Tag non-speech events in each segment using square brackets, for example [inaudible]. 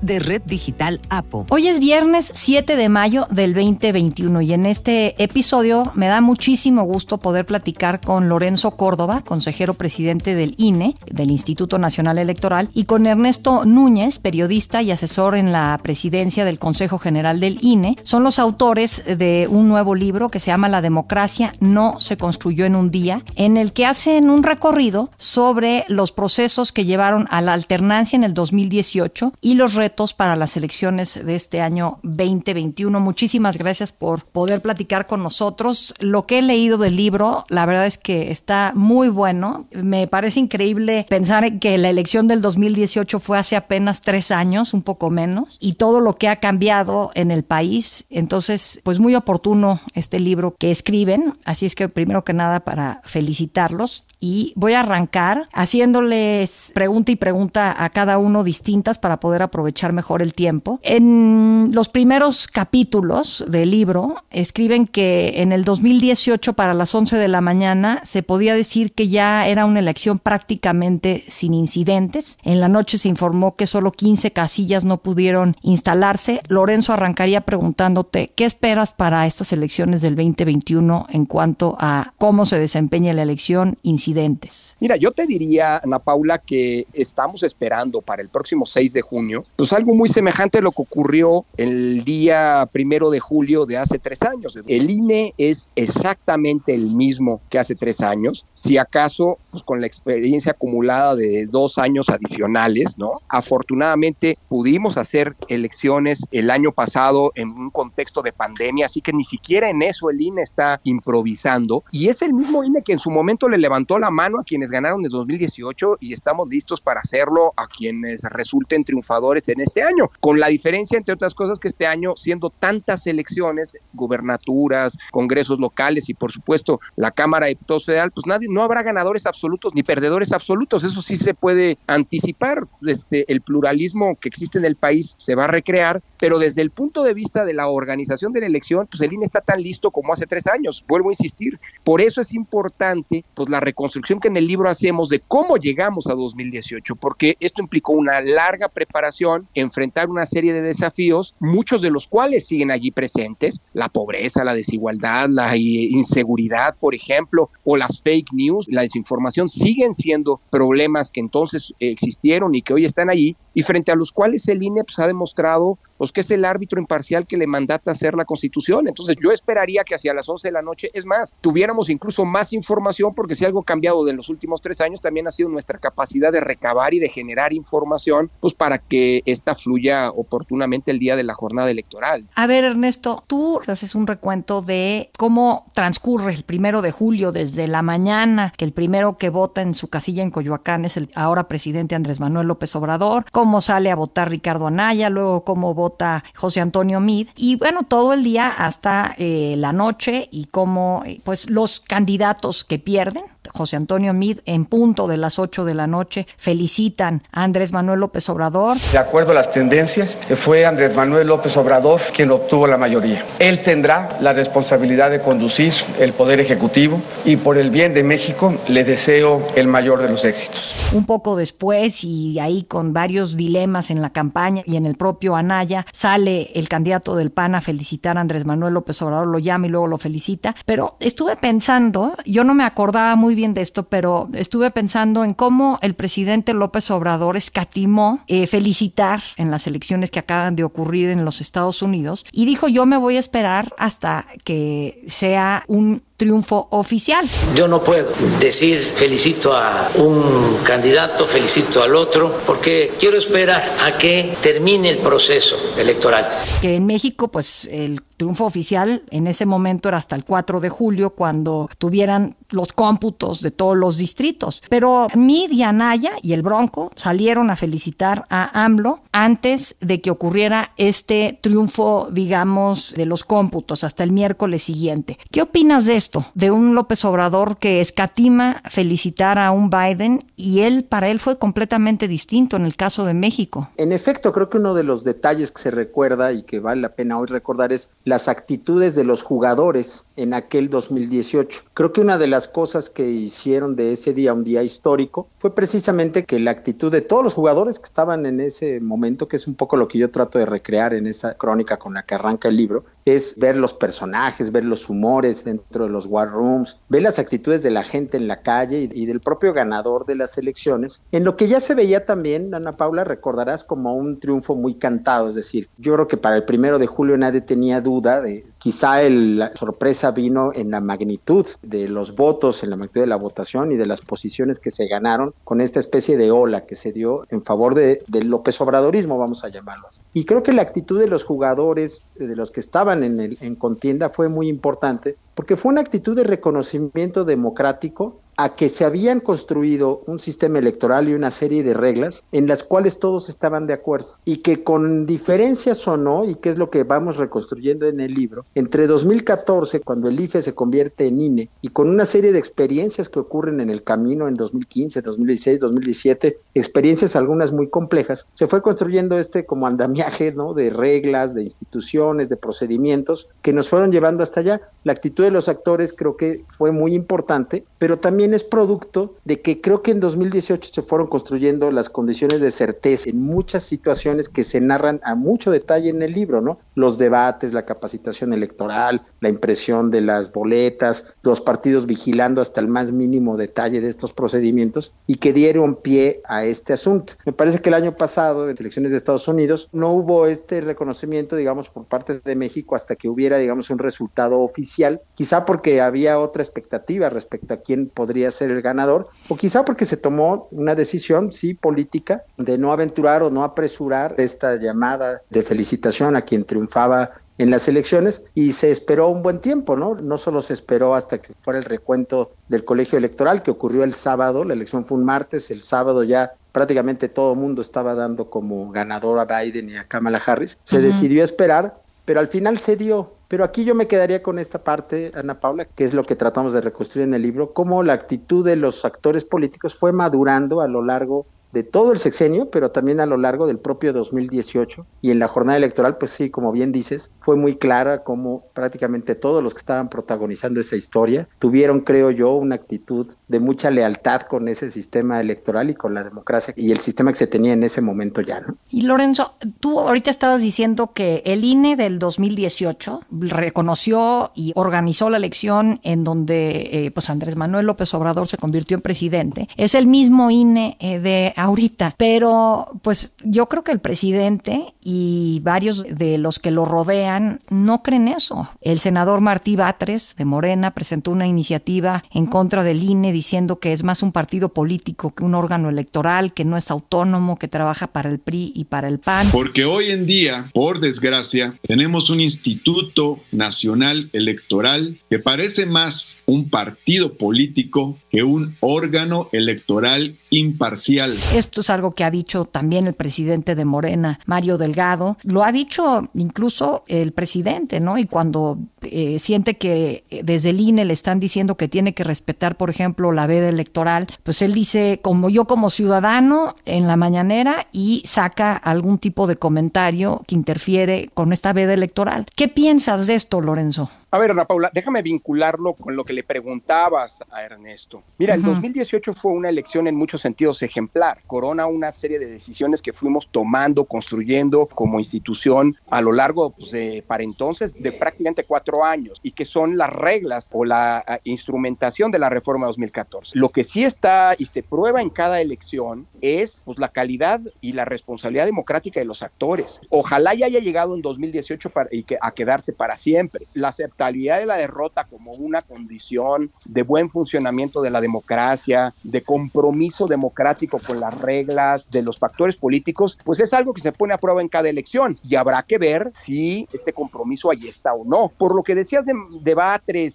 de Red Digital APO. Hoy es viernes 7 de mayo del 2021 y en este episodio me da muchísimo gusto poder platicar con Lorenzo Córdoba, consejero presidente del INE, del Instituto Nacional Electoral, y con Ernesto Núñez, periodista y asesor en la presidencia del Consejo General del INE. Son los autores de un nuevo libro que se llama La democracia no se construyó en un día, en el que hacen un recorrido sobre los procesos que llevaron a la alternancia en el 2018 y los para las elecciones de este año 2021. Muchísimas gracias por poder platicar con nosotros. Lo que he leído del libro, la verdad es que está muy bueno. Me parece increíble pensar que la elección del 2018 fue hace apenas tres años, un poco menos, y todo lo que ha cambiado en el país. Entonces, pues muy oportuno este libro que escriben. Así es que primero que nada para felicitarlos y voy a arrancar haciéndoles pregunta y pregunta a cada uno distintas para poder aprovechar mejor el tiempo. En los primeros capítulos del libro escriben que en el 2018 para las 11 de la mañana se podía decir que ya era una elección prácticamente sin incidentes. En la noche se informó que solo 15 casillas no pudieron instalarse. Lorenzo arrancaría preguntándote, ¿qué esperas para estas elecciones del 2021 en cuanto a cómo se desempeña la elección, incidentes? Mira, yo te diría, Ana Paula, que estamos esperando para el próximo 6 de junio, algo muy semejante a lo que ocurrió el día primero de julio de hace tres años. El INE es exactamente el mismo que hace tres años, si acaso, pues con la experiencia acumulada de dos años adicionales, ¿no? Afortunadamente pudimos hacer elecciones el año pasado en un contexto de pandemia, así que ni siquiera en eso el INE está improvisando. Y es el mismo INE que en su momento le levantó la mano a quienes ganaron en 2018 y estamos listos para hacerlo a quienes resulten triunfadores en este año, con la diferencia, entre otras cosas, que este año, siendo tantas elecciones, gubernaturas, congresos locales y por supuesto la Cámara de Diputados Federal, pues nadie, no habrá ganadores absolutos ni perdedores absolutos, eso sí se puede anticipar, este, el pluralismo que existe en el país se va a recrear, pero desde el punto de vista de la organización de la elección, pues el INE está tan listo como hace tres años, vuelvo a insistir, por eso es importante pues la reconstrucción que en el libro hacemos de cómo llegamos a 2018, porque esto implicó una larga preparación, enfrentar una serie de desafíos, muchos de los cuales siguen allí presentes, la pobreza, la desigualdad, la inseguridad, por ejemplo, o las fake news, la desinformación, siguen siendo problemas que entonces existieron y que hoy están allí, y frente a los cuales el INE pues, ha demostrado pues que es el árbitro imparcial que le mandata hacer la Constitución. Entonces yo esperaría que hacia las 11 de la noche, es más, tuviéramos incluso más información, porque si algo ha cambiado en los últimos tres años también ha sido nuestra capacidad de recabar y de generar información, pues para que esta fluya oportunamente el día de la jornada electoral. A ver, Ernesto, tú haces un recuento de cómo transcurre el primero de julio desde la mañana, que el primero que vota en su casilla en Coyoacán es el ahora presidente Andrés Manuel López Obrador, sale a votar Ricardo Anaya, luego cómo vota José Antonio Mid y bueno, todo el día hasta eh, la noche y cómo eh, pues los candidatos que pierden José Antonio Mid, en punto de las 8 de la noche, felicitan a Andrés Manuel López Obrador. De acuerdo a las tendencias, fue Andrés Manuel López Obrador quien obtuvo la mayoría. Él tendrá la responsabilidad de conducir el Poder Ejecutivo y por el bien de México le deseo el mayor de los éxitos. Un poco después y ahí con varios dilemas en la campaña y en el propio Anaya, sale el candidato del PAN a felicitar a Andrés Manuel López Obrador, lo llama y luego lo felicita, pero estuve pensando, yo no me acordaba muy bien de esto, pero estuve pensando en cómo el presidente López Obrador escatimó eh, felicitar en las elecciones que acaban de ocurrir en los Estados Unidos y dijo yo me voy a esperar hasta que sea un triunfo oficial. Yo no puedo decir felicito a un candidato, felicito al otro, porque quiero esperar a que termine el proceso electoral. Que en México, pues el triunfo oficial en ese momento era hasta el 4 de julio, cuando tuvieran los cómputos de todos los distritos. Pero Mid y Anaya y el Bronco salieron a felicitar a AMLO antes de que ocurriera este triunfo, digamos, de los cómputos hasta el miércoles siguiente. ¿Qué opinas de eso? De un López Obrador que escatima felicitar a un Biden y él, para él fue completamente distinto en el caso de México? En efecto, creo que uno de los detalles que se recuerda y que vale la pena hoy recordar es las actitudes de los jugadores en aquel 2018. Creo que una de las cosas que hicieron de ese día un día histórico fue precisamente que la actitud de todos los jugadores que estaban en ese momento, que es un poco lo que yo trato de recrear en esta crónica con la que arranca el libro, es ver los personajes, ver los humores dentro de los war rooms, ver las actitudes de la gente en la calle y, del propio ganador de las elecciones, en lo que ya se veía también, Ana Paula, recordarás como un triunfo muy cantado, es decir, yo creo que para el primero de julio nadie tenía duda de quizá la sorpresa vino en la magnitud de los votos, en la magnitud de la votación y de las posiciones que se ganaron con esta especie de ola que se dio en favor de, del López Obradorismo, vamos a llamarlo así. Y creo que la actitud de los jugadores, de los que estaban en, el, en contienda fue muy importante porque fue una actitud de reconocimiento democrático a que se habían construido un sistema electoral y una serie de reglas en las cuales todos estaban de acuerdo y que con diferencias o no, y que es lo que vamos reconstruyendo en el libro, entre 2014, cuando el IFE se convierte en INE, y con una serie de experiencias que ocurren en el camino en 2015, 2016, 2017, experiencias algunas muy complejas, se fue construyendo este como andamiaje ¿no? de reglas, de instituciones, de procedimientos que nos fueron llevando hasta allá. La actitud de los actores creo que fue muy importante, pero también es producto de que creo que en 2018 se fueron construyendo las condiciones de certeza en muchas situaciones que se narran a mucho detalle en el libro, ¿no? Los debates, la capacitación electoral, la impresión de las boletas, los partidos vigilando hasta el más mínimo detalle de estos procedimientos y que dieron pie a este asunto. Me parece que el año pasado, en elecciones de Estados Unidos, no hubo este reconocimiento, digamos, por parte de México hasta que hubiera, digamos, un resultado oficial quizá porque había otra expectativa respecto a quién podría ser el ganador, o quizá porque se tomó una decisión, sí, política, de no aventurar o no apresurar esta llamada de felicitación a quien triunfaba en las elecciones y se esperó un buen tiempo, ¿no? No solo se esperó hasta que fuera el recuento del colegio electoral que ocurrió el sábado, la elección fue un martes, el sábado ya prácticamente todo el mundo estaba dando como ganador a Biden y a Kamala Harris, se decidió esperar, pero al final se dio. Pero aquí yo me quedaría con esta parte, Ana Paula, que es lo que tratamos de reconstruir en el libro, cómo la actitud de los actores políticos fue madurando a lo largo de todo el sexenio, pero también a lo largo del propio 2018. Y en la jornada electoral, pues sí, como bien dices, fue muy clara como prácticamente todos los que estaban protagonizando esa historia tuvieron, creo yo, una actitud de mucha lealtad con ese sistema electoral y con la democracia y el sistema que se tenía en ese momento ya, ¿no? Y Lorenzo, tú ahorita estabas diciendo que el INE del 2018 reconoció y organizó la elección en donde eh, pues Andrés Manuel López Obrador se convirtió en presidente. Es el mismo INE eh, de ahorita. Pero pues yo creo que el presidente y varios de los que lo rodean no creen eso. El senador Martí Batres de Morena presentó una iniciativa en contra del INE diciendo que es más un partido político que un órgano electoral, que no es autónomo, que trabaja para el PRI y para el PAN. Porque hoy en día, por desgracia, tenemos un Instituto Nacional Electoral que parece más un partido político que un órgano electoral imparcial. Esto es algo que ha dicho también el presidente de Morena, Mario Delgado. Lo ha dicho incluso el presidente, ¿no? Y cuando eh, siente que eh, desde el INE le están diciendo que tiene que respetar, por ejemplo, la veda electoral, pues él dice, como yo como ciudadano en la mañanera y saca algún tipo de comentario que interfiere con esta veda electoral. ¿Qué piensas de esto, Lorenzo? A ver, Ana Paula, déjame vincularlo con lo que le preguntabas a Ernesto. Mira, el 2018 fue una elección en muchos sentidos ejemplar. Corona una serie de decisiones que fuimos tomando, construyendo como institución a lo largo, pues, de, para entonces, de prácticamente cuatro años y que son las reglas o la instrumentación de la reforma 2014. Lo que sí está y se prueba en cada elección es pues, la calidad y la responsabilidad democrática de los actores. Ojalá ya haya llegado en 2018 para, y que, a quedarse para siempre. La aceptabilidad de la derrota como una condición de buen funcionamiento de la democracia, de compromiso democrático con las reglas, de los factores políticos, pues es algo que se pone a prueba en cada elección y habrá que ver si este compromiso ahí está o no. Por lo que decías de, de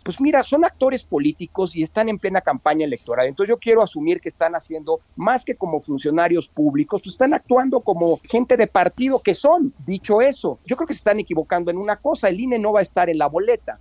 pues mira, son actores políticos y están en plena campaña electoral. Entonces yo quiero asumir que están haciendo más que como funcionarios públicos, pues están actuando como gente de partido que son. Dicho eso, yo creo que se están equivocando en una cosa, el INE no va a estar en la boleta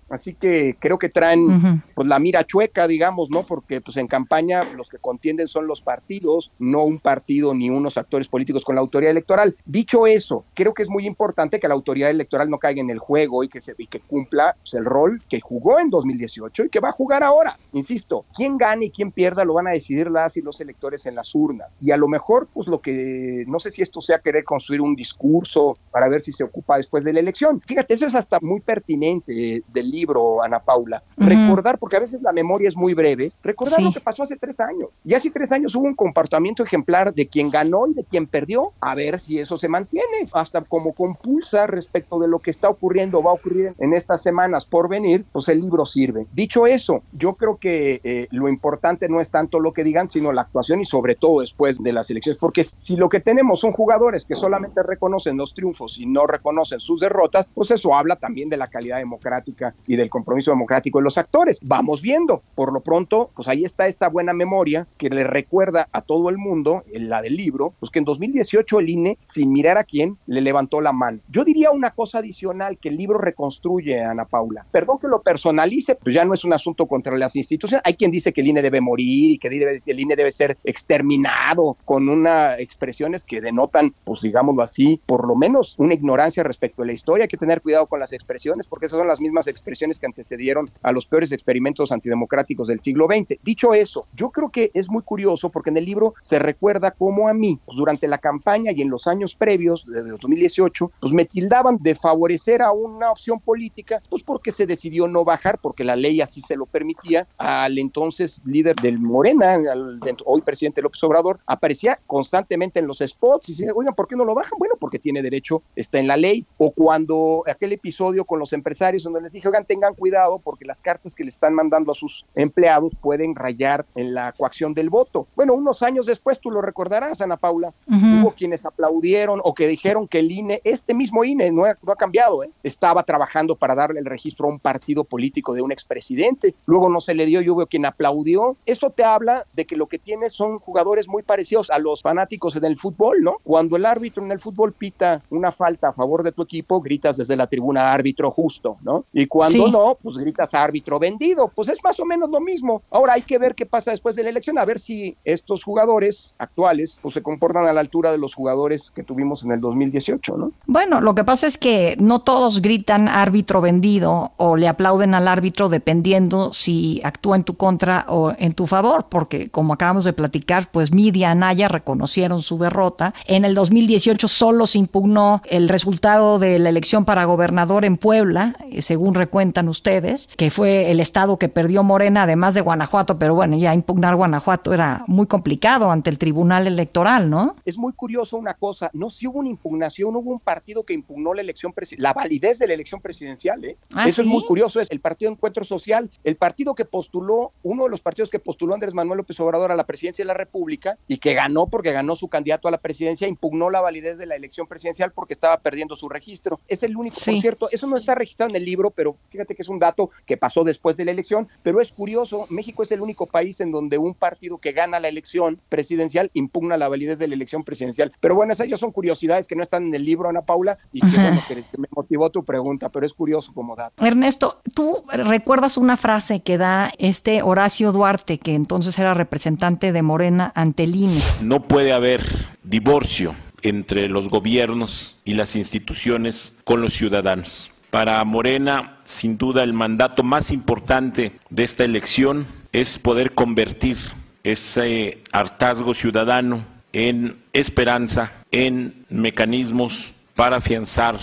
Así que creo que traen pues la mira chueca, digamos, ¿no? Porque pues en campaña los que contienden son los partidos, no un partido ni unos actores políticos con la autoridad electoral. Dicho eso, creo que es muy importante que la autoridad electoral no caiga en el juego y que se y que cumpla pues, el rol que jugó en 2018 y que va a jugar ahora. Insisto, quién gane y quién pierda lo van a decidir las y los electores en las urnas. Y a lo mejor, pues lo que, no sé si esto sea querer construir un discurso para ver si se ocupa después de la elección. Fíjate, eso es hasta muy pertinente del libro, Ana Paula. Recordar, porque a veces la memoria es muy breve, recordar lo que pasó hace tres años. Y hace tres años hubo un comportamiento ejemplar de quien ganó y de quien perdió, a ver si eso se mantiene, hasta como compulsa respecto de lo que está ocurriendo, va a ocurrir en estas semanas por venir, pues el libro sirve. Dicho eso, yo creo que eh, lo importante no es tanto lo que digan, sino la actuación y sobre todo después de las elecciones, porque si lo que tenemos son jugadores que solamente reconocen los triunfos y no reconocen sus derrotas, pues eso habla también de la calidad democrática y del compromiso democrático de los actores. Vamos viendo, por lo pronto, pues ahí está esta buena memoria que le recuerda a todo el mundo, la del libro, pues que en 2018 el INE, sin mirar a quién, le levantó la mano. Yo diría una cosa adicional que el libro reconstruye, Ana Paula. Perdón que lo personalice, pues ya no es un asunto contra las instituciones. Hay quien dice que el INE debe morir y que el INE debe ser exterminado con unas expresiones que denotan, pues digámoslo así, por lo menos una ignorancia respecto a la historia. Hay que tener cuidado con las expresiones porque esas son las mismas expresiones que antecedieron a los peores experimentos antidemocráticos del siglo XX. Dicho eso, yo creo que es muy curioso porque en el libro se recuerda cómo a mí, pues durante la campaña y en los años previos, de 2018, pues me tildaban de favorecer a una opción política, pues porque se decidió no bajar, porque la ley así se lo permitía, al entonces líder del Morena, al, hoy presidente López Obrador, aparecía constantemente en los spots y decía, oigan, ¿por qué no lo bajan? Bueno, porque tiene derecho, está en la ley. O cuando aquel episodio con los empresarios donde les dije, oigan, tengan cuidado porque las cartas que le están mandando a sus empleados pueden rayar en la coacción del voto. Bueno, unos años después, tú lo recordarás, Ana Paula, hubo quienes aplaudieron o que dijeron que el INE, este mismo INE, no ha, no ha cambiado, ¿eh? estaba trabajando para darle el registro a un partido político de un expresidente. Luego no se le dio y hubo quien aplaudió. Esto te habla de que lo que tienes son jugadores muy parecidos a los fanáticos en el fútbol, ¿no? Cuando el árbitro en el fútbol pita una falta a favor de tu equipo, gritas desde la tribuna árbitro justo, ¿no? Y cuando no, pues gritas árbitro vendido. Pues es más o menos lo mismo. Ahora hay que ver qué pasa después de la elección, a ver si estos jugadores actuales pues se comportan a la altura de los jugadores que tuvimos en el 2018, ¿no? Bueno, lo que pasa es que no todos gritan árbitro vendido o le aplauden al árbitro dependiendo si actúa en tu contra o en tu favor, porque como acabamos de platicar, pues Media Anaya reconocieron su derrota. En el 2018 solo se impugnó el resultado de la elección para gobernador en Puebla, eh, según recuentan ustedes, que fue el estado que perdió Morena, además de Guanajuato, pero bueno, ya impugnar Guanajuato era muy complicado ante el Tribunal Electoral, ¿no? Es muy curioso una cosa, no si hubo una impugnación, hubo un partido que impugnó la elección la validez de la elección presidencial, ¿eh? ¿Ah, Eso es muy curioso, es el Partido Encuentro Social, el partido que postuló, uno de los partidos que postuló Andrés Manuel López Obrador a la presidencia de la República y que ganó porque ganó su candidato a la presidencia, impugnó la validez de la elección presidencial porque estaba perdiendo su registro. Es el único, Sí. por cierto, eso no está registrado en el libro, pero fíjate que es un dato que pasó después de la elección, pero es curioso, México es el único país en donde un partido que gana la elección presidencial impugna la validez de la elección presidencial. Pero bueno, esas ya son curiosidades que no están en el libro, Ana Paula, y que, bueno, que, que me motivó tu pregunta, pero es curioso como dato. Ernesto, ¿tú recuerdas una frase que da este Horacio Duarte, que entonces era representante de Morena ante el INE? No puede haber divorcio entre los gobiernos y las instituciones con los ciudadanos. Para Morena, sin duda, el mandato más importante de esta elección es poder convertir ese hartazgo ciudadano en esperanza, en mecanismos para afianzar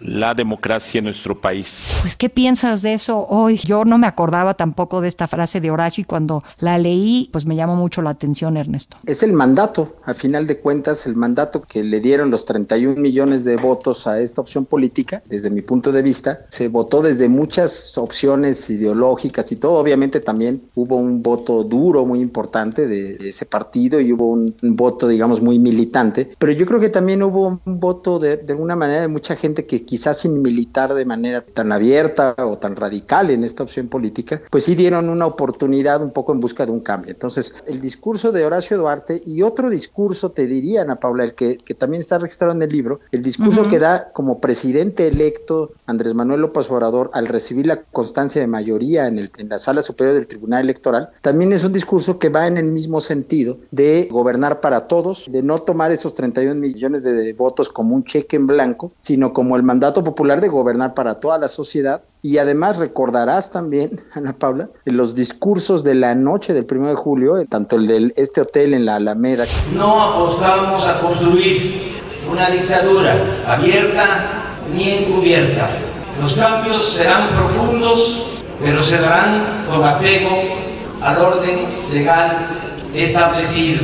la democracia en nuestro país. Pues, ¿qué piensas de eso hoy? Yo no me acordaba tampoco de esta frase de Horacio y cuando la leí, pues me llamó mucho la atención, Ernesto. Es el mandato, a final de cuentas, el mandato que le dieron los 31 millones de votos a esta opción política, desde mi punto de vista, se votó desde muchas opciones ideológicas y todo, obviamente también hubo un voto duro muy importante de, de ese partido y hubo un, un voto, digamos, muy militante, pero yo creo que también hubo un voto de, de alguna manera de mucha gente que que quizás sin militar de manera tan abierta o tan radical en esta opción política, pues sí dieron una oportunidad un poco en busca de un cambio. Entonces, el discurso de Horacio Duarte y otro discurso, te diría, Ana Paula, el que, que también está registrado en el libro, el discurso que da como presidente electo Andrés Manuel López Obrador al recibir la constancia de mayoría en, el, en la sala superior del Tribunal Electoral, también es un discurso que va en el mismo sentido de gobernar para todos, de no tomar esos 31 millones de votos como un cheque en blanco, sino como el mandato popular de gobernar para toda la sociedad y además recordarás también, [laughs] Ana Paula, los discursos de la noche del 1 de julio, tanto el de este hotel en la Alameda. No apostamos a construir una dictadura abierta ni encubierta. Los cambios serán profundos, pero se darán con apego al orden legal establecido.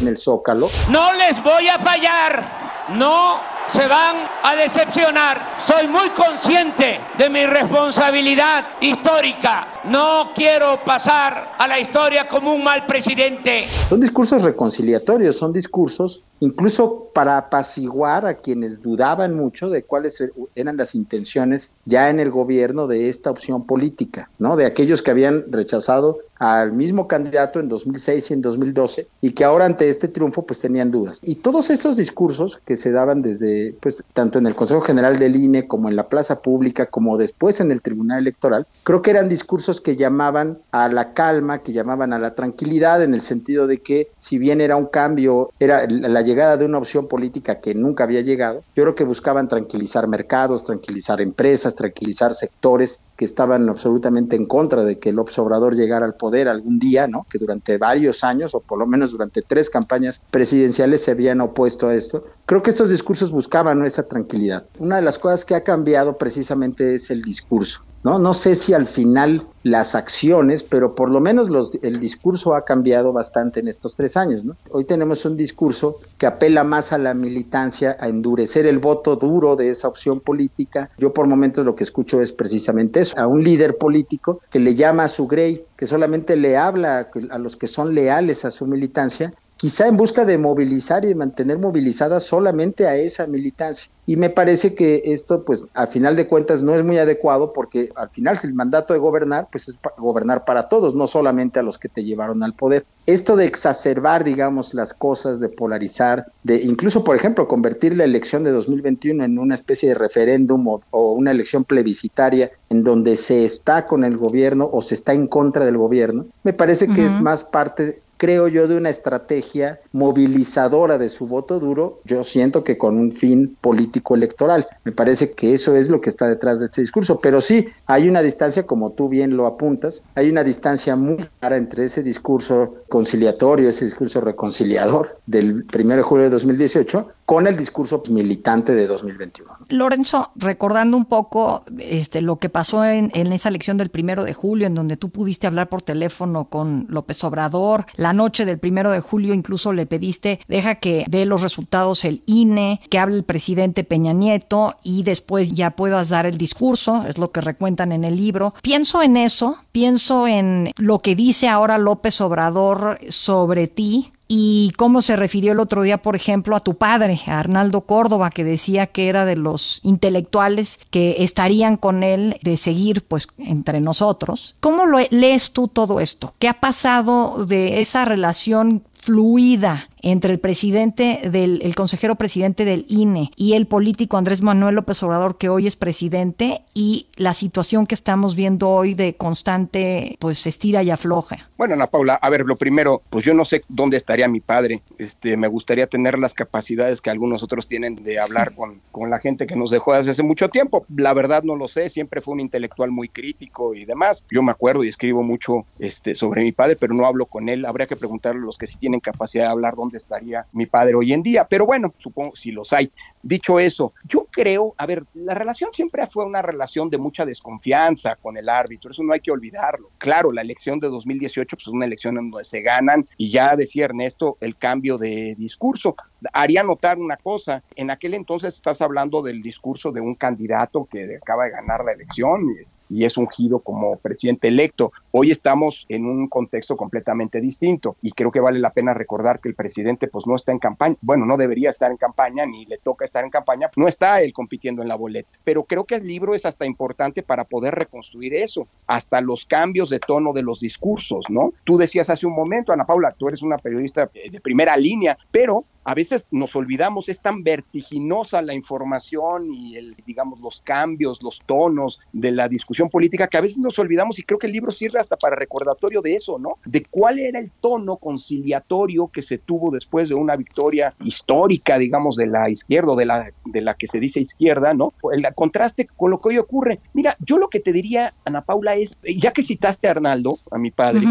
En el Zócalo. No les voy a fallar, no se van a decepcionar. Soy muy consciente de mi responsabilidad histórica. No quiero pasar a la historia como un mal presidente. Son discursos reconciliatorios, son discursos incluso para apaciguar a quienes dudaban mucho de cuáles eran las intenciones ya en el gobierno de esta opción política, ¿no? De aquellos que habían rechazado al mismo candidato en 2006 y en 2012 y que ahora ante este triunfo pues tenían dudas. Y todos esos discursos que se daban desde pues tanto en el Consejo General del INE como en la plaza pública como después en el Tribunal Electoral, creo que eran discursos que llamaban a la calma, que llamaban a la tranquilidad en el sentido de que si bien era un cambio, era la llegada de una opción política que nunca había llegado, yo creo que buscaban tranquilizar mercados, tranquilizar empresas, tranquilizar sectores que estaban absolutamente en contra de que el Obrador llegara al poder algún día, ¿no? Que durante varios años, o por lo menos durante tres campañas presidenciales, se habían opuesto a esto. Creo que estos discursos buscaban esa tranquilidad. Una de las cosas que ha cambiado precisamente es el discurso. ¿No? No sé si al final las acciones, pero por lo menos los, el discurso ha cambiado bastante en estos tres años. ¿no? Hoy tenemos un discurso que apela más a la militancia, a endurecer el voto duro de esa opción política. Yo por momentos lo que escucho es precisamente eso, a un líder político que le llama a su grey, que solamente le habla a los que son leales a su militancia quizá en busca de movilizar y de mantener movilizada solamente a esa militancia. Y me parece que esto, pues, al final de cuentas no es muy adecuado porque al final el mandato de gobernar, pues es gobernar para todos, no solamente a los que te llevaron al poder. Esto de exacerbar, digamos, las cosas, de polarizar, de incluso, por ejemplo, convertir la elección de 2021 en una especie de referéndum o, o una elección plebiscitaria en donde se está con el gobierno o se está en contra del gobierno, me parece que es más parte creo yo, de una estrategia movilizadora de su voto duro, yo siento que con un fin político electoral. Me parece que eso es lo que está detrás de este discurso. Pero sí, hay una distancia, como tú bien lo apuntas, hay una distancia muy clara entre ese discurso conciliatorio, ese discurso reconciliador del 1 de julio de 2018 con el discurso militante de 2021. Lorenzo, recordando un poco este, lo que pasó en, en, esa elección del primero de julio, en donde tú pudiste hablar por teléfono con López Obrador, la noche del primero de julio incluso le pediste, deja que dé los resultados el INE, que hable el presidente Peña Nieto y después ya puedas dar el discurso, es lo que recuentan en el libro. Pienso en eso, pienso en lo que dice ahora López Obrador sobre ti, y cómo se refirió el otro día, por ejemplo, a tu padre, a Arnaldo Córdoba, que decía que era de los intelectuales que estarían con él de seguir pues entre nosotros. ¿Cómo lo lees tú todo esto? ¿Qué ha pasado de esa relación fluida entre el presidente del el consejero presidente del INE y el político Andrés Manuel López Obrador que hoy es presidente y la situación que estamos viendo hoy de constante pues estira y afloja. Bueno, Ana Paula, a ver, lo primero, pues yo no sé dónde estaría mi padre. Este, me gustaría tener las capacidades que algunos otros tienen de hablar con, con la gente que nos dejó desde hace mucho tiempo. La verdad no lo sé, siempre fue un intelectual muy crítico y demás. Yo me acuerdo y escribo mucho este sobre mi padre, pero no hablo con él. Habría que preguntarle a los que sí tienen capacidad de hablar dónde estaría mi padre hoy en día. Pero bueno, supongo si los hay. Dicho eso, yo creo, a ver, la relación siempre fue una relación de mucha desconfianza con el árbitro, eso no hay que olvidarlo. Claro, la elección de 2018 pues, es una elección en donde se ganan y ya decía Ernesto el cambio de discurso. Haría notar una cosa, en aquel entonces estás hablando del discurso de un candidato que acaba de ganar la elección y es, y es ungido como presidente electo. Hoy estamos en un contexto completamente distinto y creo que vale la pena recordar que el presidente pues no está en campaña, bueno, no debería estar en campaña ni le toca estar en campaña, no está él compitiendo en la boleta. Pero creo que el libro es hasta importante para poder reconstruir eso, hasta los cambios de tono de los discursos, ¿no? Tú decías hace un momento, Ana Paula, tú eres una periodista de primera línea, pero a veces nos olvidamos, es tan vertiginosa la información y el, digamos, los cambios, los tonos de la discusión política que a veces nos olvidamos y creo que el libro sirve hasta para recordatorio de eso, ¿no? De cuál era el tono conciliatorio que se tuvo después de una victoria histórica, digamos, de la izquierda, de la, de la que se dice izquierda, ¿no? El contraste con lo que hoy ocurre. Mira, yo lo que te diría, Ana Paula, es, ya que citaste a Arnaldo, a mi padre,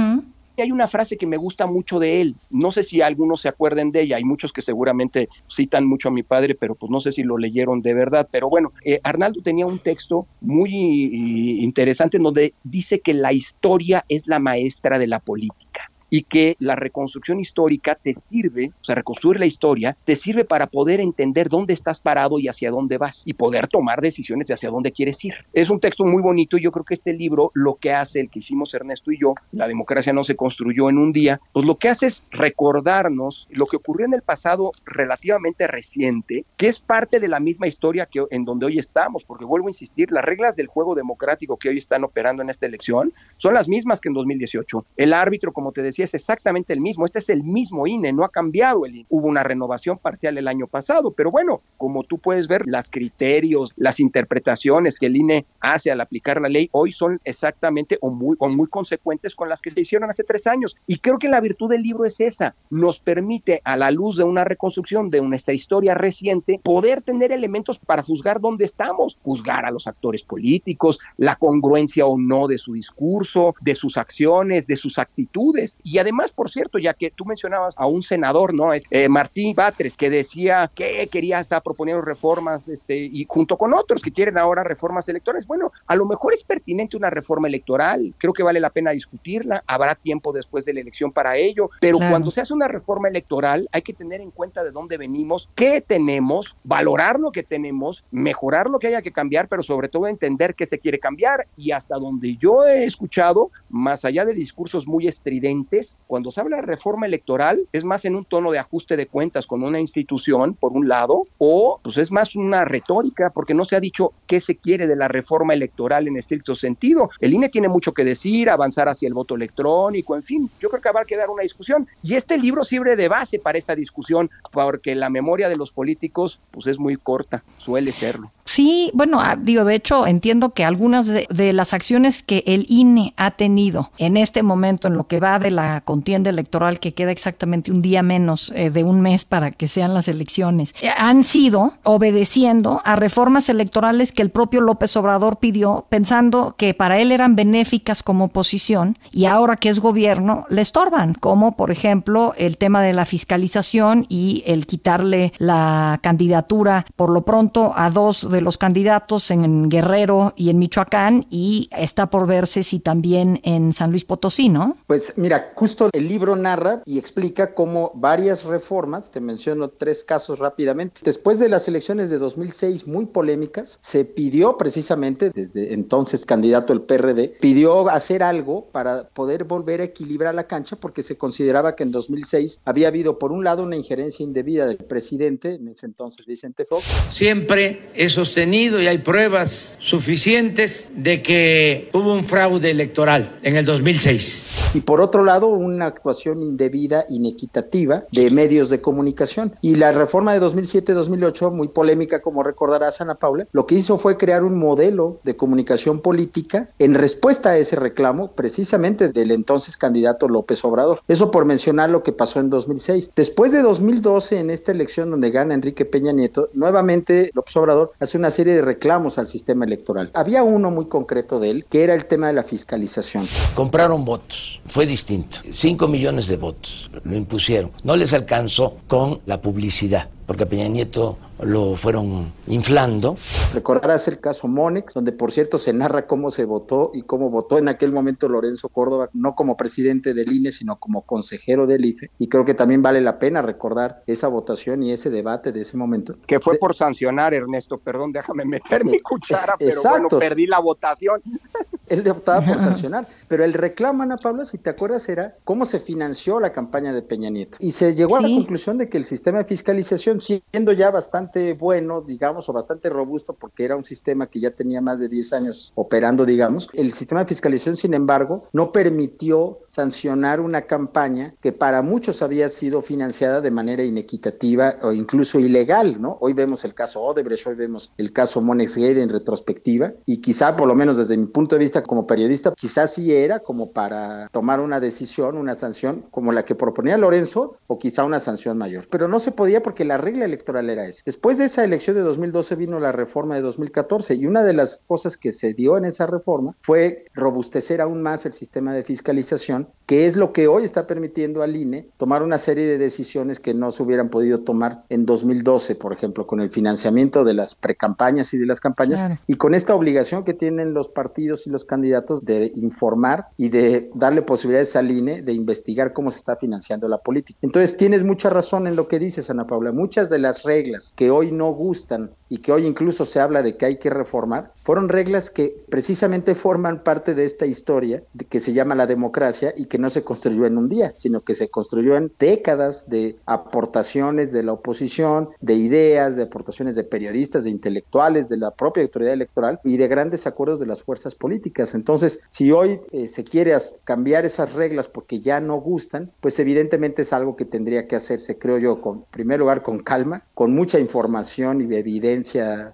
hay una frase que me gusta mucho de él, no sé si algunos se acuerden de ella, hay muchos que seguramente citan mucho a mi padre, pero pues no sé si lo leyeron de verdad, pero bueno, eh, Arnaldo tenía un texto muy eh, interesante donde dice que la historia es la maestra de la política y que la reconstrucción histórica te sirve, o sea, reconstruir la historia, te sirve para poder entender dónde estás parado y hacia dónde vas y poder tomar decisiones de hacia dónde quieres ir. Es un texto muy bonito y yo creo que este libro lo que hace, el que hicimos Ernesto y yo, La democracia no se construyó en un día, pues lo que hace es recordarnos lo que ocurrió en el pasado relativamente reciente, que es parte de la misma historia que en donde hoy estamos, porque vuelvo a insistir, las reglas del juego democrático que hoy están operando en esta elección son las mismas que en 2018. El árbitro, como te decía, es exactamente el mismo. Este es el mismo INE, no ha cambiado el INE. Hubo una renovación parcial el año pasado, pero bueno, como tú puedes ver, los criterios, las interpretaciones que el INE hace al aplicar la ley hoy son exactamente o muy, o muy consecuentes con las que se hicieron hace tres años. Y creo que la virtud del libro es esa. Nos permite, a la luz de una reconstrucción de nuestra historia reciente, poder tener elementos para juzgar dónde estamos, juzgar a los actores políticos, la congruencia o no de su discurso, de sus acciones, de sus actitudes. Y además, por cierto, ya que tú mencionabas a un senador, ¿no? Es, eh, Martín Batres, que decía que quería estar proponiendo reformas, este, y junto con otros que quieren ahora reformas electorales. Bueno, a lo mejor es pertinente una reforma electoral, creo que vale la pena discutirla, habrá tiempo después de la elección para ello, pero cuando se hace una reforma electoral hay que tener en cuenta de dónde venimos, qué tenemos, valorar lo que tenemos, mejorar lo que haya que cambiar, pero sobre todo entender qué se quiere cambiar y hasta donde yo he escuchado, más allá de discursos muy estridentes, cuando se habla de reforma electoral, es más en un tono de ajuste de cuentas con una institución, por un lado, o pues es más una retórica, porque no se ha dicho qué se quiere de la reforma electoral en estricto sentido. El INE tiene mucho que decir, avanzar hacia el voto electrónico, en fin, yo creo que va a quedar una discusión. Y este libro sirve de base para esa discusión, porque la memoria de los políticos pues es muy corta, suele serlo. Sí, bueno, ah, digo, de hecho entiendo que algunas de, las acciones que el INE ha tenido en este momento, en lo que va de la contienda electoral, que queda exactamente un día menos eh, de un mes para que sean las elecciones, eh, han sido obedeciendo a reformas electorales que el propio López Obrador pidió, pensando que para él eran benéficas como oposición y ahora que es gobierno le estorban, como por ejemplo el tema de la fiscalización y el quitarle la candidatura por lo pronto a dos de los los candidatos en Guerrero y en Michoacán y está por verse si también en San Luis Potosí, ¿no? Pues mira, justo el libro narra y explica cómo varias reformas, te menciono tres casos rápidamente, después de las elecciones de 2006 muy polémicas, se pidió precisamente, desde entonces candidato el PRD, pidió hacer algo para poder volver a equilibrar la cancha porque se consideraba que en 2006 había habido por un lado una injerencia indebida del presidente, en ese entonces Vicente Fox. Siempre esos y hay pruebas suficientes de que hubo un fraude electoral en el 2006. Y por otro lado, una actuación indebida, inequitativa de medios de comunicación. Y la reforma de 2007-2008, muy polémica como recordarás Ana Paula, lo que hizo fue crear un modelo de comunicación política en respuesta a ese reclamo precisamente del entonces candidato López Obrador. Eso por mencionar lo que pasó en 2006. Después de 2012, en esta elección donde gana Enrique Peña Nieto, nuevamente López Obrador hace una serie de reclamos al sistema electoral. Había uno muy concreto de él, que era el tema de la fiscalización. Compraron votos, fue distinto. Cinco millones de votos lo impusieron. No les alcanzó con la publicidad porque Peña Nieto lo fueron inflando. Recordarás el caso Monex, donde por cierto se narra cómo se votó y cómo votó en aquel momento Lorenzo Córdoba, no como presidente del INE, sino como consejero del IFE. Y creo que también vale la pena recordar esa votación y ese debate de ese momento. Que fue por sancionar, Ernesto, perdón, déjame meter mi cuchara, [laughs] pero bueno, perdí la votación. [laughs] él optaba por sancionar. Pero el reclamo, Ana Paula, si te acuerdas, era cómo se financió la campaña de Peña Nieto. Y se llegó a la conclusión de que el sistema de fiscalización, siendo ya bastante bueno, digamos, o bastante robusto, porque era un sistema que ya tenía más de 10 años operando, digamos, el sistema de fiscalización, sin embargo, no permitió sancionar una campaña que para muchos había sido financiada de manera inequitativa o incluso ilegal, ¿no? Hoy vemos el caso Odebrecht, hoy vemos el caso Monexgate en retrospectiva y quizá, por lo menos desde mi punto de vista como periodista, quizás sí era como para tomar una decisión, una sanción como la que proponía Lorenzo o quizá una sanción mayor. Pero no se podía porque la regla electoral era esa. Después de esa elección de 2012 vino la reforma de 2014 y una de las cosas que se dio en esa reforma fue robustecer aún más el sistema de fiscalización, que es lo que hoy está permitiendo al INE tomar una serie de decisiones que no se hubieran podido tomar en 2012, por ejemplo, con el financiamiento de las precampañas y de las campañas y con esta obligación que tienen los partidos y los candidatos de informar y de darle posibilidades al INE de investigar cómo se está financiando la política. Entonces, tienes mucha razón en lo que dices, Ana Paula. Muchas de las reglas que hoy no gustan y que hoy incluso se habla de que hay que reformar, fueron reglas que precisamente forman parte de esta historia de que se llama la democracia y que no se construyó en un día, sino que se construyó en décadas de aportaciones de la oposición, de ideas, de aportaciones de periodistas, de intelectuales, de la propia autoridad electoral y de grandes acuerdos de las fuerzas políticas. Entonces, si hoy eh, se quiere cambiar esas reglas porque ya no gustan, pues evidentemente es algo que tendría que hacerse, creo yo, con, en primer lugar con calma, con mucha información y evidencia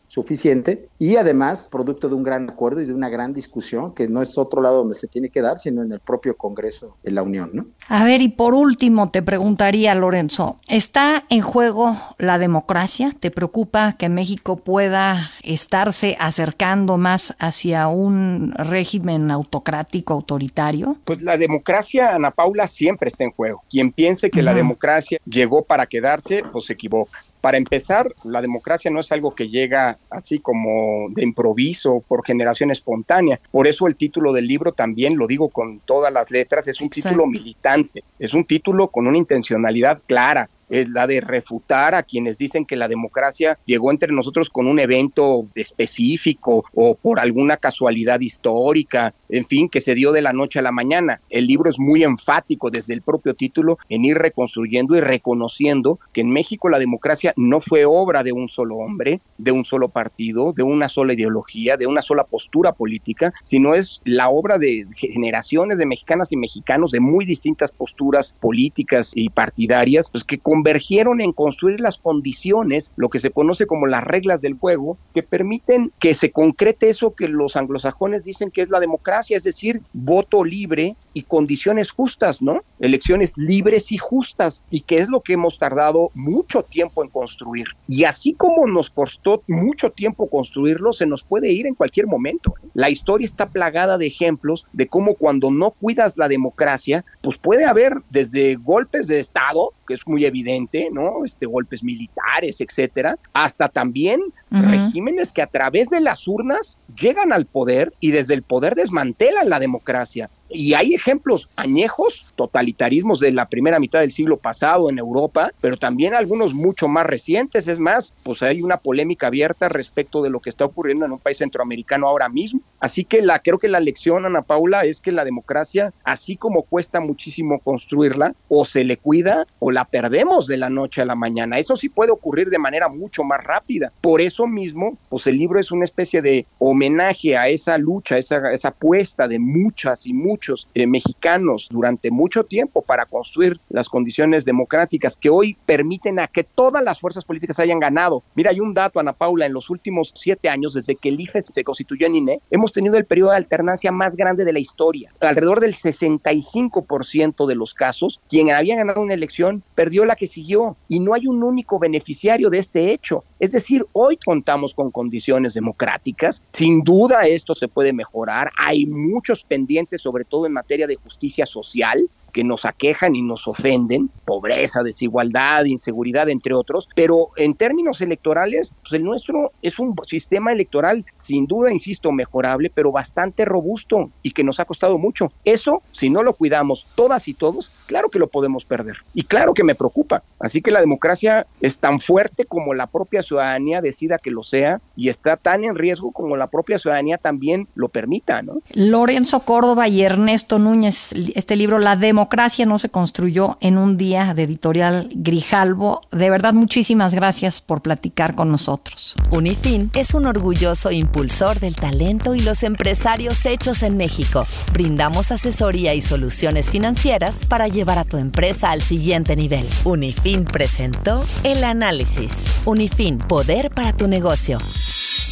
suficiente y además producto de un gran acuerdo y de una gran discusión que no es otro lado donde se tiene que dar, sino en el propio Congreso de la Unión. ¿no? A ver, y por último te preguntaría, Lorenzo, ¿está en juego la democracia? ¿Te preocupa que México pueda estarse acercando más hacia un régimen autocrático, autoritario? Pues la democracia, Ana Paula, siempre está en juego. Quien piense que la democracia llegó para quedarse, pues se equivoca. Para empezar, la democracia no es algo que llega así como de improviso, por generación espontánea. Por eso el título del libro también, lo digo con todas las letras, es un título militante, es un título con una intencionalidad clara es la de refutar a quienes dicen que la democracia llegó entre nosotros con un evento específico o por alguna casualidad histórica, en fin, que se dio de la noche a la mañana. El libro es muy enfático desde el propio título en ir reconstruyendo y reconociendo que en México la democracia no fue obra de un solo hombre, de un solo partido, de una sola ideología, de una sola postura política, sino es la obra de generaciones de mexicanas y mexicanos de muy distintas posturas políticas y partidarias, pues que convergieron en construir las condiciones, lo que se conoce como las reglas del juego, que permiten que se concrete eso que los anglosajones dicen que es la democracia, es decir, voto libre y condiciones justas, ¿no? Elecciones libres y justas, y que es lo que hemos tardado mucho tiempo en construir. Y así como nos costó mucho tiempo construirlo, se nos puede ir en cualquier momento. La historia está plagada de ejemplos de cómo cuando no cuidas la democracia, pues puede haber desde golpes de Estado, que es muy evidente, ¿no? Este, golpes militares, etcétera, hasta también regímenes que a través de las urnas llegan al poder y desde el poder desmantelan la democracia. Y hay ejemplos añejos, totalitarismos de la primera mitad del siglo pasado en Europa, pero también algunos mucho más recientes. Es más, pues hay una polémica abierta respecto de lo que está ocurriendo en un país centroamericano ahora mismo. Así que la, creo que la lección, Ana Paula, es que la democracia, así como cuesta muchísimo construirla, o se le cuida o la perdemos de la noche a la mañana. Eso sí puede ocurrir de manera mucho más rápida. Por eso mismo, pues el libro es una especie de homenaje a esa lucha, esa, esa apuesta de muchas y muchas muchos eh, mexicanos durante mucho tiempo para construir las condiciones democráticas que hoy permiten a que todas las fuerzas políticas hayan ganado. Mira, hay un dato, Ana Paula, en los últimos siete años, desde que el IFE se constituyó en INE, hemos tenido el periodo de alternancia más grande de la historia. Alrededor del 65% de los casos, quien había ganado una elección perdió la que siguió y no hay un único beneficiario de este hecho. Es decir, hoy contamos con condiciones democráticas. Sin duda esto se puede mejorar. Hay muchos pendientes, sobre todo en materia de justicia social, que nos aquejan y nos ofenden, pobreza, desigualdad, inseguridad, entre otros, pero en términos electorales, pues el nuestro es un sistema electoral sin duda, insisto, mejorable, pero bastante robusto y que nos ha costado mucho. Eso, si no lo cuidamos todas y todos, claro que lo podemos perder. Y claro que me preocupa. Así que la democracia es tan fuerte como la propia ciudadanía decida que lo sea y está tan en riesgo como la propia ciudadanía también lo permita, ¿no? Lorenzo Córdoba y Ernesto Núñez, este libro La democracia no se construyó en un día de editorial Grijalvo. De verdad, muchísimas gracias por platicar con nosotros. Unifin es un orgulloso impulsor del talento y los empresarios hechos en México. Brindamos asesoría y soluciones financieras para llevar a tu empresa al siguiente nivel. Unifin presentó el análisis. Unifin, poder para tu negocio.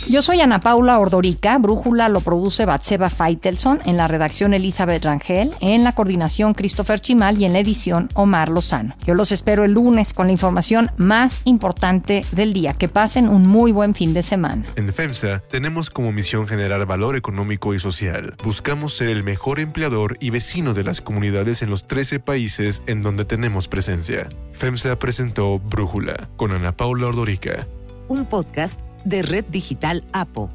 Yo soy Ana Paula Ordorica, Brújula lo produce Batseba Feitelson, en la redacción Elizabeth Rangel, en la coordinación Christopher Chimal y en la edición Omar Lozano. Yo los espero el lunes con la información más importante del día. Que pasen un muy buen fin de semana. En FEMSA tenemos como misión generar valor económico y social. Buscamos ser el mejor empleador y vecino de las comunidades en los 13 países en donde tenemos presencia. FEMSA presentó Brújula con Ana Paula Ordorica. Un podcast de Red Digital APO.